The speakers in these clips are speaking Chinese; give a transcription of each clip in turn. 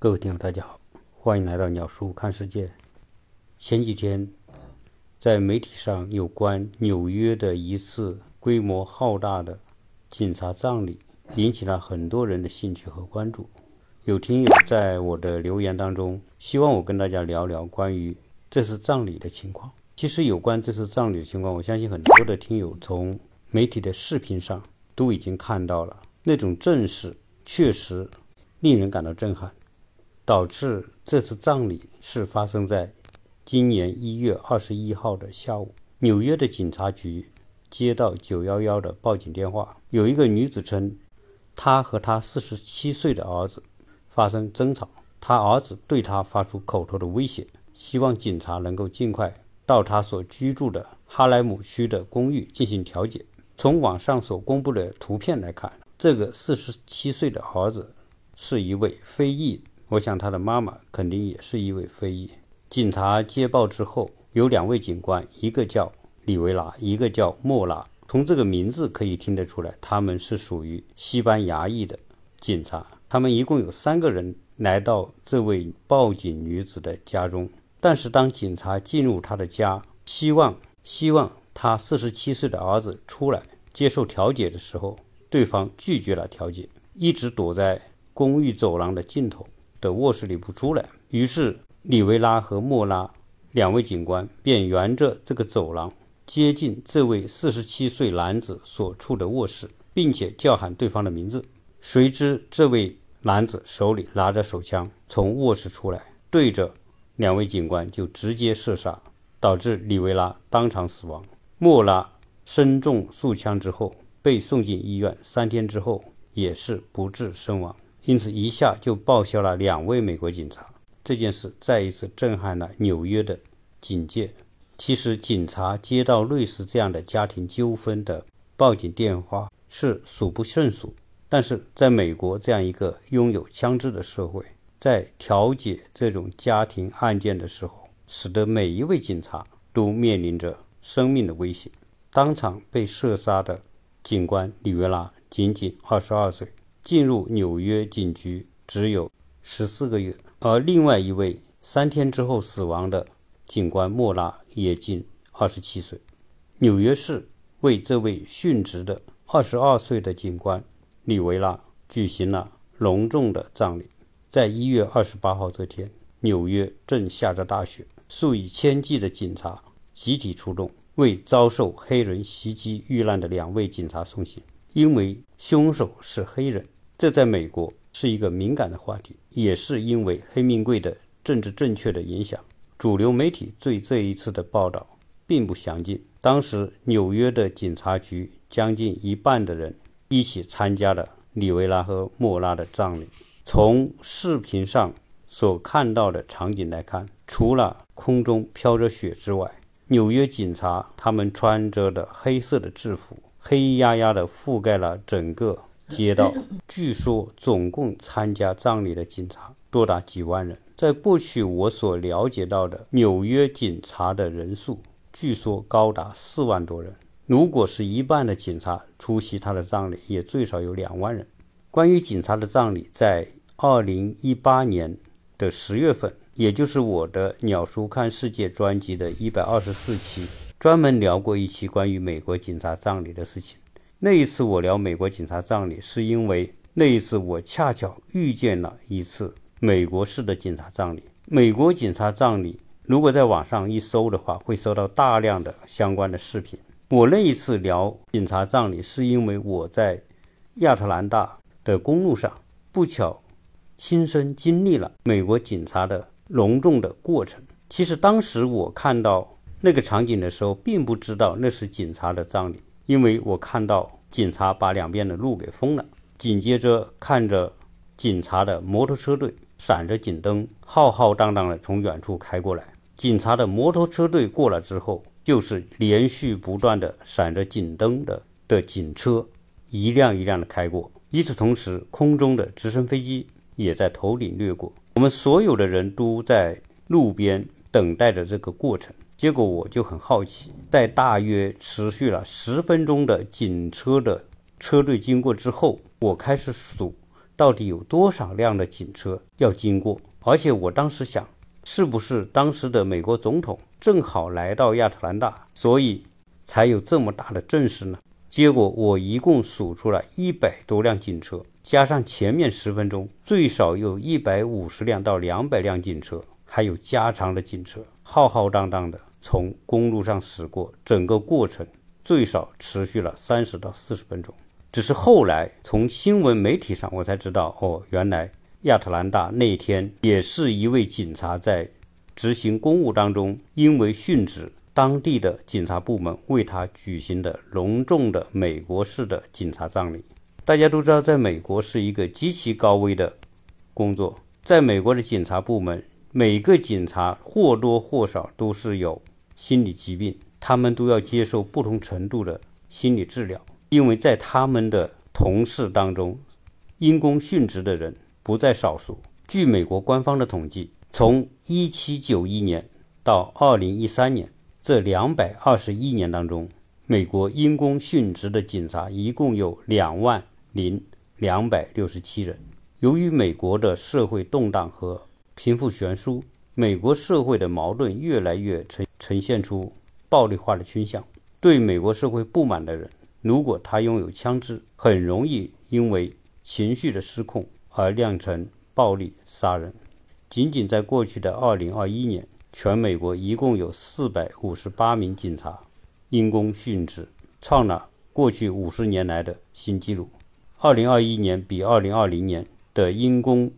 各位听友，大家好，欢迎来到鸟叔看世界。前几天，在媒体上有关纽约的一次规模浩大的警察葬礼，引起了很多人的兴趣和关注。有听友在我的留言当中，希望我跟大家聊聊关于这次葬礼的情况。其实，有关这次葬礼的情况，我相信很多的听友从媒体的视频上都已经看到了，那种阵势确实令人感到震撼。导致这次葬礼是发生在今年一月二十一号的下午。纽约的警察局接到九幺幺的报警电话，有一个女子称，她和她四十七岁的儿子发生争吵，她儿子对她发出口头的威胁，希望警察能够尽快到她所居住的哈莱姆区的公寓进行调解。从网上所公布的图片来看，这个四十七岁的儿子是一位非裔。我想他的妈妈肯定也是一位非裔。警察接报之后，有两位警官，一个叫里维拉，一个叫莫拉。从这个名字可以听得出来，他们是属于西班牙裔的警察。他们一共有三个人来到这位报警女子的家中。但是当警察进入她的家，希望希望她四十七岁的儿子出来接受调解的时候，对方拒绝了调解，一直躲在公寓走廊的尽头。的卧室里不出来，于是里维拉和莫拉两位警官便沿着这个走廊接近这位四十七岁男子所处的卧室，并且叫喊对方的名字。谁知这位男子手里拿着手枪，从卧室出来，对着两位警官就直接射杀，导致里维拉当场死亡。莫拉身中数枪之后被送进医院，三天之后也是不治身亡。因此，一下就报销了两位美国警察。这件事再一次震撼了纽约的警界。其实，警察接到类似这样的家庭纠纷的报警电话是数不胜数。但是，在美国这样一个拥有枪支的社会，在调解这种家庭案件的时候，使得每一位警察都面临着生命的威胁。当场被射杀的警官里维拉仅仅二十二岁。进入纽约警局只有十四个月，而另外一位三天之后死亡的警官莫拉也仅二十七岁。纽约市为这位殉职的二十二岁的警官里维拉举行了隆重的葬礼。在一月二十八号这天，纽约正下着大雪，数以千计的警察集体出动，为遭受黑人袭击遇难的两位警察送行，因为凶手是黑人。这在美国是一个敏感的话题，也是因为黑命贵的政治正确的影响。主流媒体对这一次的报道并不详尽。当时纽约的警察局将近一半的人一起参加了里维拉和莫拉的葬礼。从视频上所看到的场景来看，除了空中飘着雪之外，纽约警察他们穿着的黑色的制服，黑压压的覆盖了整个。街道，据说总共参加葬礼的警察多达几万人。在过去我所了解到的纽约警察的人数，据说高达四万多人。如果是一半的警察出席他的葬礼，也最少有两万人。关于警察的葬礼，在二零一八年的十月份，也就是我的《鸟叔看世界》专辑的一百二十四期，专门聊过一期关于美国警察葬礼的事情。那一次我聊美国警察葬礼，是因为那一次我恰巧遇见了一次美国式的警察葬礼。美国警察葬礼，如果在网上一搜的话，会搜到大量的相关的视频。我那一次聊警察葬礼，是因为我在亚特兰大的公路上不巧亲身经历了美国警察的隆重的过程。其实当时我看到那个场景的时候，并不知道那是警察的葬礼。因为我看到警察把两边的路给封了，紧接着看着警察的摩托车队闪着警灯，浩浩荡荡的从远处开过来。警察的摩托车队过了之后，就是连续不断的闪着警灯的的警车，一辆一辆的开过。与此同时，空中的直升飞机也在头顶掠过。我们所有的人都在路边等待着这个过程。结果我就很好奇，在大约持续了十分钟的警车的车队经过之后，我开始数到底有多少辆的警车要经过。而且我当时想，是不是当时的美国总统正好来到亚特兰大，所以才有这么大的阵势呢？结果我一共数出了一百多辆警车，加上前面十分钟，最少有一百五十辆到两百辆警车，还有加长的警车，浩浩荡荡的从公路上驶过，整个过程最少持续了三十到四十分钟。只是后来从新闻媒体上我才知道，哦，原来亚特兰大那天也是一位警察在执行公务当中，因为殉职。当地的警察部门为他举行的隆重的美国式的警察葬礼。大家都知道，在美国是一个极其高危的工作。在美国的警察部门，每个警察或多或少都是有心理疾病，他们都要接受不同程度的心理治疗。因为在他们的同事当中，因公殉职的人不在少数。据美国官方的统计，从1791年到2013年。这两百二十一年当中，美国因公殉职的警察一共有两万零两百六十七人。由于美国的社会动荡和贫富悬殊，美国社会的矛盾越来越呈呈现出暴力化的倾向。对美国社会不满的人，如果他拥有枪支，很容易因为情绪的失控而酿成暴力杀人。仅仅在过去的二零二一年。全美国一共有四百五十八名警察因公殉职，创了过去五十年来的新纪录。二零二一年比二零二零年的因公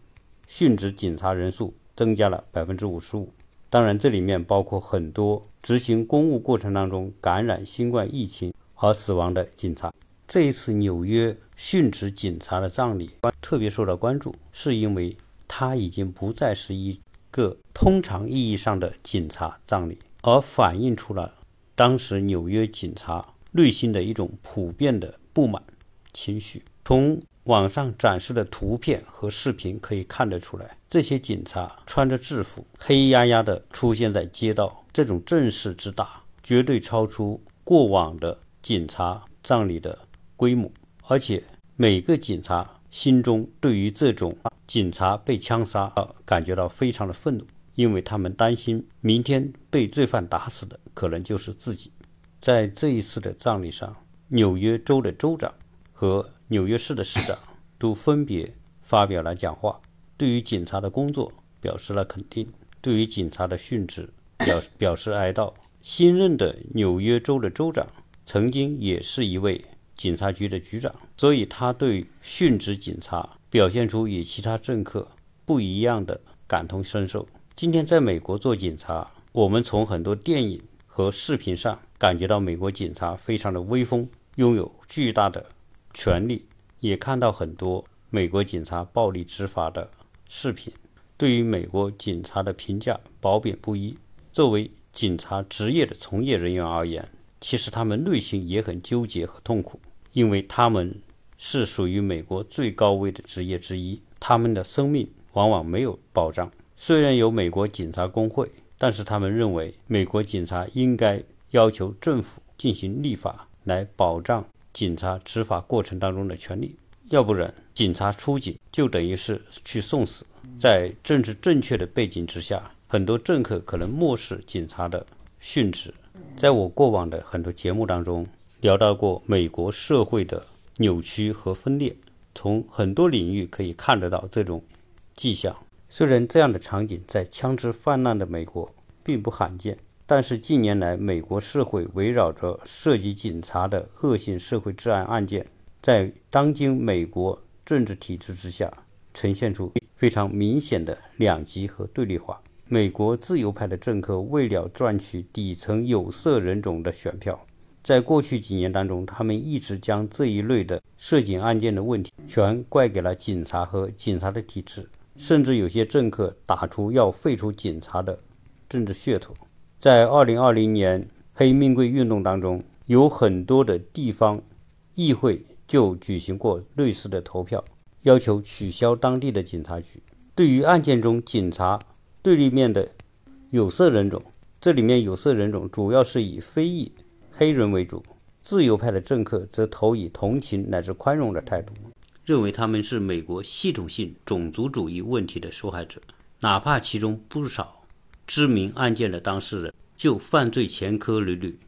殉职警察人数增加了百分之五十五。当然，这里面包括很多执行公务过程当中感染新冠疫情而死亡的警察。这一次纽约殉职警察的葬礼特别受到关注，是因为他已经不再是一。个通常意义上的警察葬礼，而反映出了当时纽约警察内心的一种普遍的不满情绪。从网上展示的图片和视频可以看得出来，这些警察穿着制服，黑压压的出现在街道，这种阵势之大，绝对超出过往的警察葬礼的规模，而且每个警察。心中对于这种警察被枪杀感觉到非常的愤怒，因为他们担心明天被罪犯打死的可能就是自己。在这一次的葬礼上，纽约州的州长和纽约市的市长都分别发表了讲话，对于警察的工作表示了肯定，对于警察的殉职表表示哀悼。新任的纽约州的州长曾经也是一位。警察局的局长，所以他对殉职警察表现出与其他政客不一样的感同身受。今天在美国做警察，我们从很多电影和视频上感觉到美国警察非常的威风，拥有巨大的权力，也看到很多美国警察暴力执法的视频。对于美国警察的评价褒贬不一。作为警察职业的从业人员而言，其实他们内心也很纠结和痛苦。因为他们是属于美国最高危的职业之一，他们的生命往往没有保障。虽然有美国警察工会，但是他们认为美国警察应该要求政府进行立法来保障警察执法过程当中的权利，要不然警察出警就等于是去送死。在政治正确的背景之下，很多政客可能漠视警察的殉职。在我过往的很多节目当中。聊到过美国社会的扭曲和分裂，从很多领域可以看得到这种迹象。虽然这样的场景在枪支泛滥的美国并不罕见，但是近年来美国社会围绕着涉及警察的恶性社会治安案件，在当今美国政治体制之下，呈现出非常明显的两极和对立化。美国自由派的政客为了赚取底层有色人种的选票。在过去几年当中，他们一直将这一类的涉警案件的问题全怪给了警察和警察的体制，甚至有些政客打出要废除警察的政治噱头。在2020年黑命贵运动当中，有很多的地方议会就举行过类似的投票，要求取消当地的警察局。对于案件中警察对立面的有色人种，这里面有色人种主要是以非裔。黑人为主，自由派的政客则投以同情乃至宽容的态度，认为他们是美国系统性种族主义问题的受害者，哪怕其中不少知名案件的当事人就犯罪前科屡屡。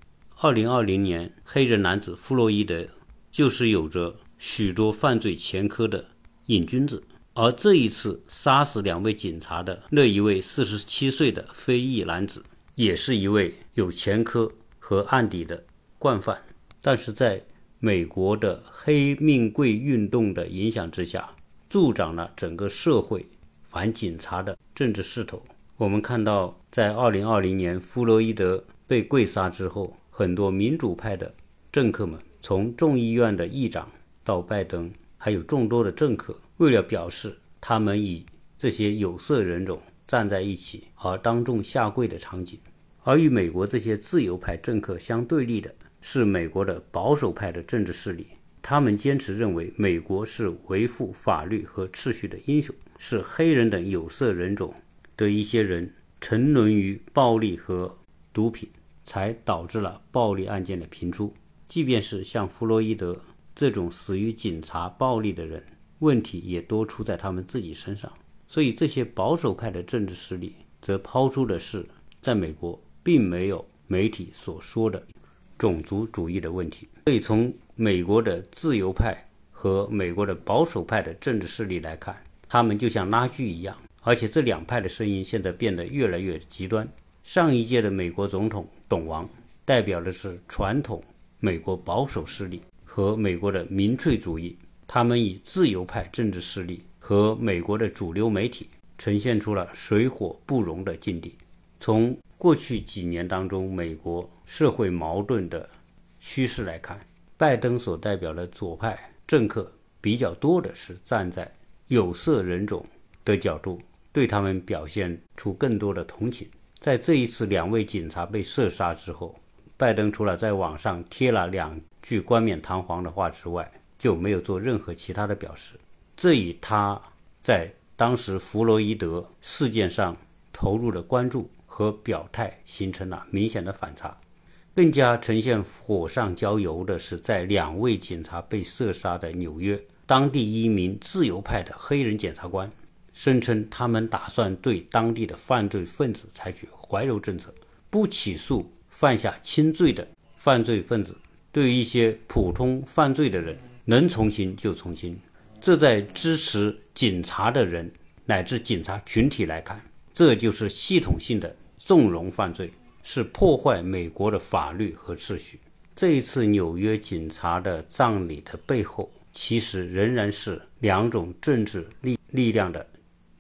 二零二零年，黑人男子弗洛伊德就是有着许多犯罪前科的瘾君子，而这一次杀死两位警察的那一位四十七岁的非裔男子，也是一位有前科和案底的惯犯，但是在。美国的黑命贵运动的影响之下，助长了整个社会反警察的政治势头。我们看到，在2020年弗洛伊德被跪杀之后，很多民主派的政客们，从众议院的议长到拜登，还有众多的政客，为了表示他们与这些有色人种站在一起而当众下跪的场景，而与美国这些自由派政客相对立的。是美国的保守派的政治势力，他们坚持认为美国是维护法律和秩序的英雄，是黑人等有色人种的一些人沉沦于暴力和毒品，才导致了暴力案件的频出。即便是像弗洛伊德这种死于警察暴力的人，问题也多出在他们自己身上。所以，这些保守派的政治势力则抛出的是，在美国并没有媒体所说的。种族主义的问题，所以从美国的自由派和美国的保守派的政治势力来看，他们就像拉锯一样，而且这两派的声音现在变得越来越极端。上一届的美国总统董王代表的是传统美国保守势力和美国的民粹主义，他们以自由派政治势力和美国的主流媒体呈现出了水火不容的境地。从过去几年当中，美国社会矛盾的趋势来看，拜登所代表的左派政客比较多的是站在有色人种的角度，对他们表现出更多的同情。在这一次两位警察被射杀之后，拜登除了在网上贴了两句冠冕堂皇的话之外，就没有做任何其他的表示。这与他在当时弗洛伊德事件上投入的关注。和表态形成了明显的反差，更加呈现火上浇油的是，在两位警察被射杀的纽约，当地一名自由派的黑人检察官声称，他们打算对当地的犯罪分子采取怀柔政策，不起诉犯下轻罪的犯罪分子，对于一些普通犯罪的人，能从轻就从轻。这在支持警察的人乃至警察群体来看，这就是系统性的。纵容犯罪是破坏美国的法律和秩序。这一次纽约警察的葬礼的背后，其实仍然是两种政治力力量的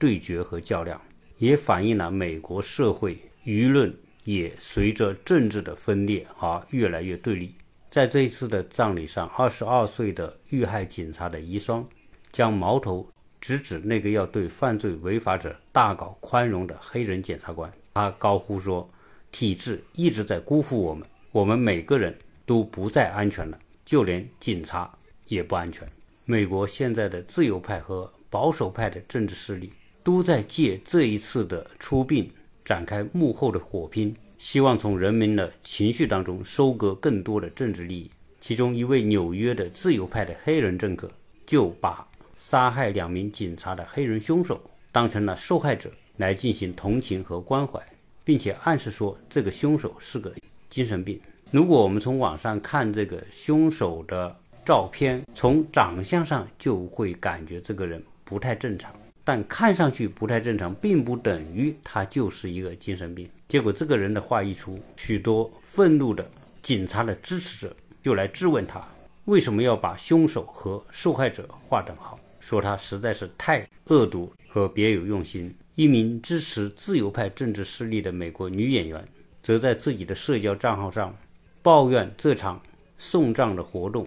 对决和较量，也反映了美国社会舆论也随着政治的分裂而越来越对立。在这一次的葬礼上，二十二岁的遇害警察的遗孀将矛头直指那个要对犯罪违法者大搞宽容的黑人检察官。他高呼说：“体制一直在辜负我们，我们每个人都不再安全了，就连警察也不安全。”美国现在的自由派和保守派的政治势力都在借这一次的出殡展开幕后的火拼，希望从人民的情绪当中收割更多的政治利益。其中一位纽约的自由派的黑人政客就把杀害两名警察的黑人凶手当成了受害者。来进行同情和关怀，并且暗示说这个凶手是个精神病。如果我们从网上看这个凶手的照片，从长相上就会感觉这个人不太正常。但看上去不太正常，并不等于他就是一个精神病。结果这个人的话一出，许多愤怒的警察的支持者就来质问他，为什么要把凶手和受害者划等号，说他实在是太恶毒和别有用心。一名支持自由派政治势力的美国女演员，则在自己的社交账号上抱怨这场送葬的活动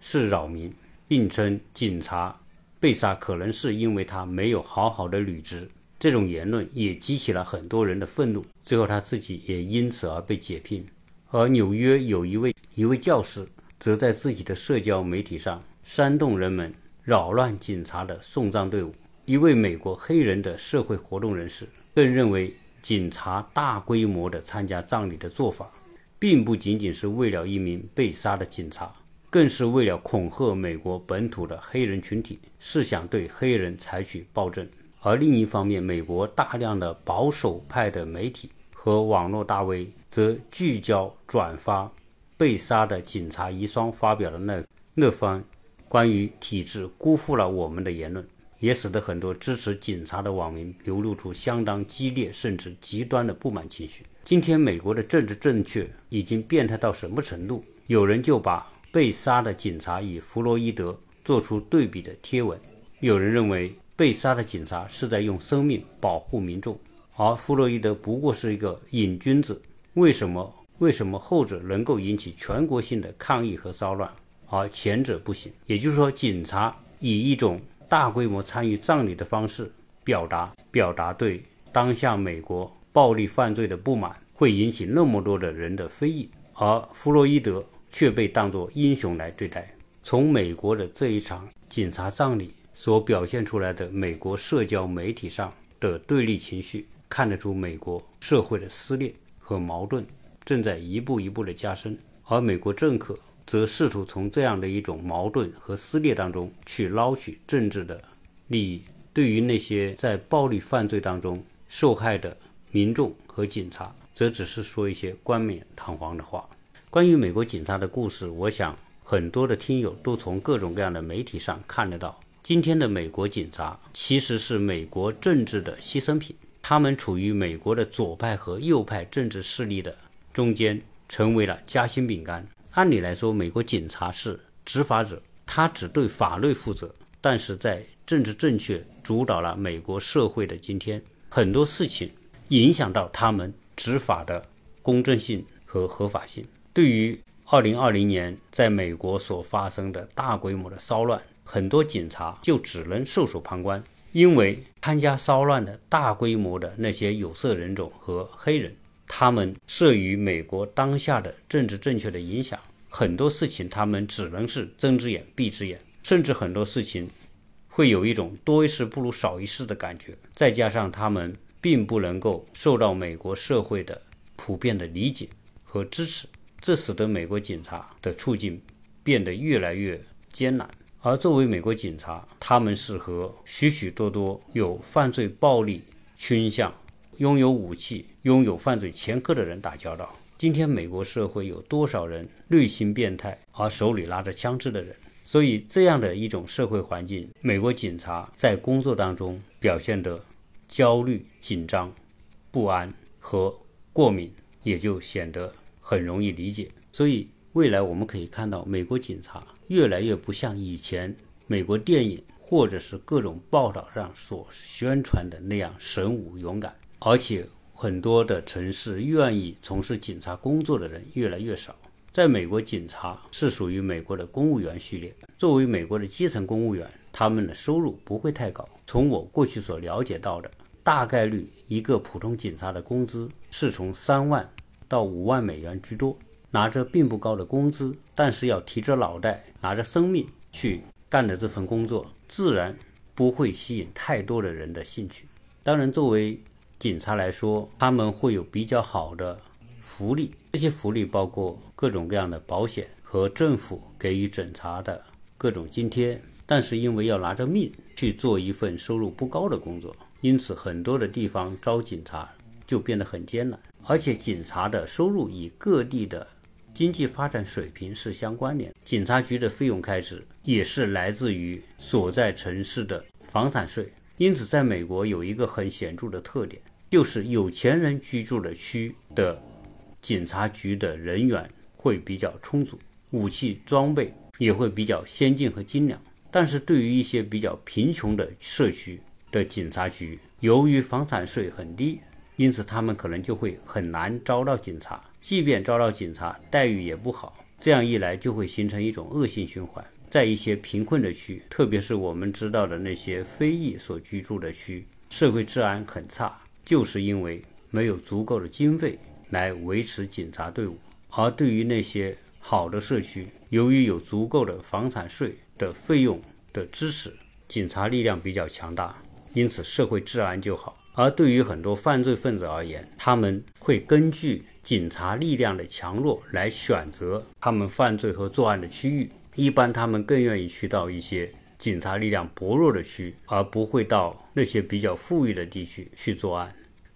是扰民，并称警察被杀可能是因为他没有好好的履职。这种言论也激起了很多人的愤怒，最后他自己也因此而被解聘。而纽约有一位一位教师，则在自己的社交媒体上煽动人们扰乱警察的送葬队伍。一位美国黑人的社会活动人士更认为，警察大规模的参加葬礼的做法，并不仅仅是为了一名被杀的警察，更是为了恐吓美国本土的黑人群体，是想对黑人采取暴政。而另一方面，美国大量的保守派的媒体和网络大 V 则聚焦转发被杀的警察遗孀发表的那那番关于体制辜负了我们的言论，也使得很多支持警察的网民流露出相当激烈甚至极端的不满情绪。今天，美国的政治正确已经变态到什么程度？有人就把被杀的警察与弗洛伊德做出对比的贴文，有人认为。被杀的警察是在用生命保护民众，而弗洛伊德不过是一个瘾君子。为什么？为什么后者能够引起全国性的抗议和骚乱，而前者不行？也就是说，警察以一种大规模参与葬礼的方式表达表达对当下美国暴力犯罪的不满，会引起那么多的人的非议，而弗洛伊德却被当作英雄来对待。从美国的这一场警察葬礼。所表现出来的美国社交媒体上的对立情绪，看得出美国社会的撕裂和矛盾正在一步一步的加深，而美国政客则试图从这样的一种矛盾和撕裂当中去捞取政治的利益。对于那些在暴力犯罪当中受害的民众和警察，则只是说一些冠冕堂皇的话。关于美国警察的故事，我想很多的听友都从各种各样的媒体上看得到。今天的美国警察其实是美国政治的牺牲品，他们处于美国的左派和右派政治势力的中间，成为了夹心饼干。按理来说，美国警察是执法者，他只对法律负责。但是在政治正确主导了美国社会的今天，很多事情影响到他们执法的公正性和合法性。对于2020年在美国所发生的大规模的骚乱，很多警察就只能袖手旁观，因为参加骚乱的大规模的那些有色人种和黑人，他们受于美国当下的政治正确的影响，很多事情他们只能是睁只眼闭只眼，甚至很多事情会有一种多一事不如少一事的感觉。再加上他们并不能够受到美国社会的普遍的理解和支持，这使得美国警察的处境变得越来越艰难。而作为美国警察，他们是和许许多多有犯罪暴力倾向、拥有武器、拥有犯罪前科的人打交道。今天，美国社会有多少人内心变态而手里拿着枪支的人？所以，这样的一种社会环境，美国警察在工作当中表现的焦虑、紧张、不安和过敏，也就显得很容易理解。所以，未来我们可以看到，美国警察。越来越不像以前美国电影或者是各种报道上所宣传的那样神武勇敢，而且很多的城市愿意从事警察工作的人越来越少。在美国，警察是属于美国的公务员序列。作为美国的基层公务员，他们的收入不会太高。从我过去所了解到的，大概率一个普通警察的工资是从三万到五万美元居多。拿着并不高的工资，但是要提着脑袋、拿着生命去干的这份工作，自然不会吸引太多的人的兴趣。当然，作为警察来说，他们会有比较好的福利，这些福利包括各种各样的保险和政府给予警察的各种津贴。但是，因为要拿着命去做一份收入不高的工作，因此很多的地方招警察就变得很艰难，而且警察的收入与各地的。经济发展水平是相关联，警察局的费用开支也是来自于所在城市的房产税。因此，在美国有一个很显著的特点，就是有钱人居住的区的警察局的人员会比较充足，武器装备也会比较先进和精良。但是对于一些比较贫穷的社区的警察局，由于房产税很低，因此他们可能就会很难招到警察。即便招到警察，待遇也不好。这样一来，就会形成一种恶性循环。在一些贫困的区，特别是我们知道的那些非裔所居住的区，社会治安很差，就是因为没有足够的经费来维持警察队伍。而对于那些好的社区，由于有足够的房产税的费用的支持，警察力量比较强大，因此社会治安就好。而对于很多犯罪分子而言，他们会根据警察力量的强弱来选择他们犯罪和作案的区域。一般他们更愿意去到一些警察力量薄弱的区，而不会到那些比较富裕的地区去作案。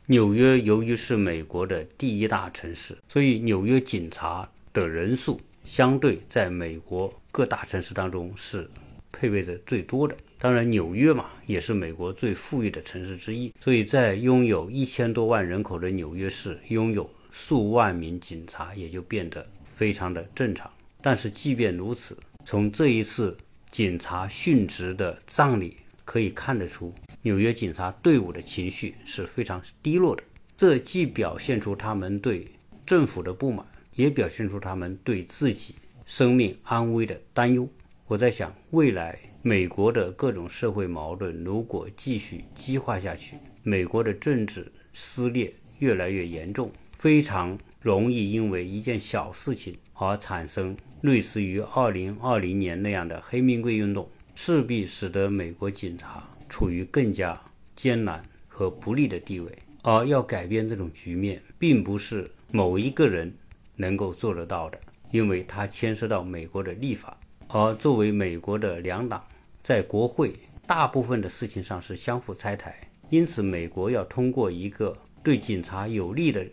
纽约由于是美国的第一大城市，所以纽约警察的人数相对在美国各大城市当中是配备的最多的。当然，纽约嘛也是美国最富裕的城市之一，所以在拥有一千多万人口的纽约市，拥有数万名警察也就变得非常的正常。但是即便如此，从这一次警察殉职的葬礼可以看得出。纽约警察队伍的情绪是非常低落的，这既表现出他们对政府的不满，也表现出他们对自己生命安危的担忧。我在想，未来美国的各种社会矛盾如果继续激化下去，美国的政治撕裂越来越严重，非常容易因为一件小事情而产生类似于2020年那样的黑命贵运动，势必使得美国警察。处于更加艰难和不利的地位，而要改变这种局面，并不是某一个人能够做得到的，因为它牵涉到美国的立法。而作为美国的两党，在国会大部分的事情上是相互拆台，因此美国要通过一个对警察有利的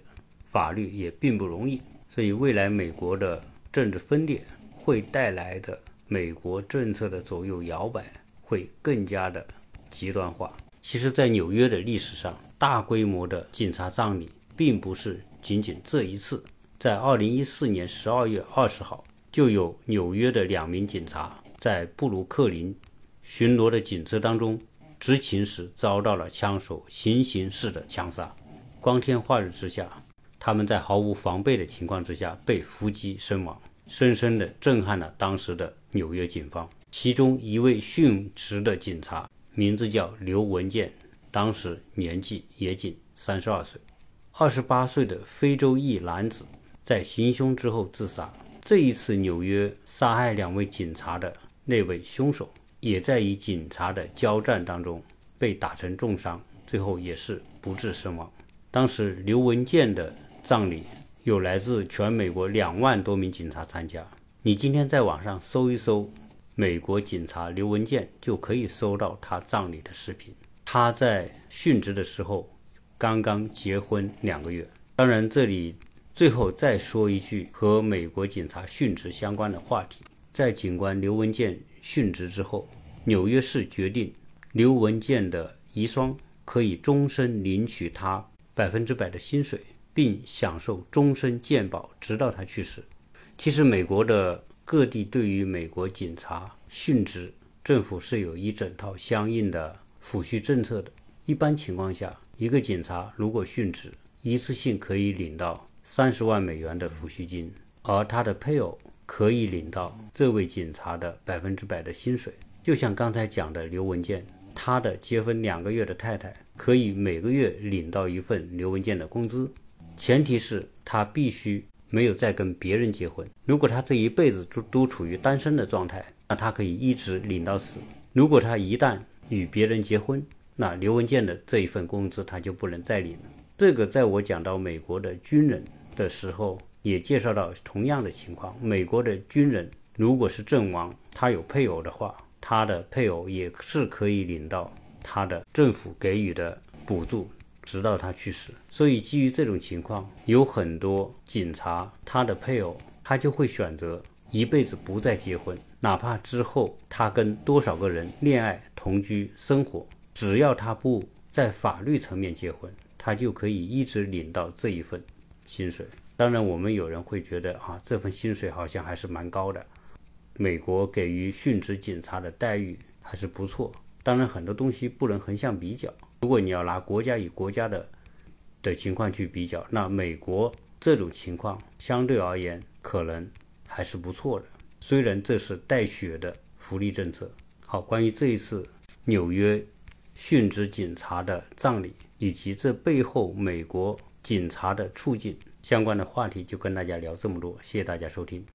法律也并不容易。所以，未来美国的政治分裂会带来的美国政策的左右摇摆会更加的。极端化。其实，在纽约的历史上，大规模的警察葬礼并不是仅仅这一次。在2014年12月20号，就有纽约的两名警察在布鲁克林巡逻的警车当中执勤时，遭到了枪手行刑式的枪杀。光天化日之下，他们在毫无防备的情况之下被伏击身亡，深深地震撼了当时的纽约警方。其中一位殉职的警察。名字叫刘文健，当时年纪也仅三十二岁。二十八岁的非洲裔男子在行凶之后自杀。这一次纽约杀害两位警察的那位凶手，也在与警察的交战当中被打成重伤，最后也是不治身亡。当时刘文健的葬礼有来自全美国两万多名警察参加。你今天在网上搜一搜。美国警察刘文健就可以搜到他葬礼的视频。他在殉职的时候刚刚结婚两个月。当然，这里最后再说一句和美国警察殉职相关的话题：在警官刘文健殉职之后，纽约市决定刘文健的遗孀可以终身领取他百分之百的薪水，并享受终身健保，直到他去世。其实，美国的。各地对于美国警察殉职，政府是有一整套相应的抚恤政策的。一般情况下，一个警察如果殉职，一次性可以领到三十万美元的抚恤金，而他的配偶可以领到这位警察的百分之百的薪水。就像刚才讲的刘文健，他的结婚两个月的太太可以每个月领到一份刘文健的工资，前提是他必须。没有再跟别人结婚。如果他这一辈子都都处于单身的状态，那他可以一直领到死。如果他一旦与别人结婚，那刘文健的这一份工资他就不能再领了。这个在我讲到美国的军人的时候，也介绍到同样的情况。美国的军人如果是阵亡，他有配偶的话，他的配偶也是可以领到他的政府给予的补助。直到他去世，所以基于这种情况，有很多警察他的配偶，他就会选择一辈子不再结婚，哪怕之后他跟多少个人恋爱、同居、生活，只要他不在法律层面结婚，他就可以一直领到这一份薪水。当然，我们有人会觉得啊，这份薪水好像还是蛮高的，美国给予殉职警察的待遇还是不错。当然，很多东西不能横向比较。如果你要拿国家与国家的的情况去比较，那美国这种情况相对而言可能还是不错的。虽然这是带血的福利政策。好，关于这一次纽约殉职警察的葬礼以及这背后美国警察的处境相关的话题，就跟大家聊这么多。谢谢大家收听。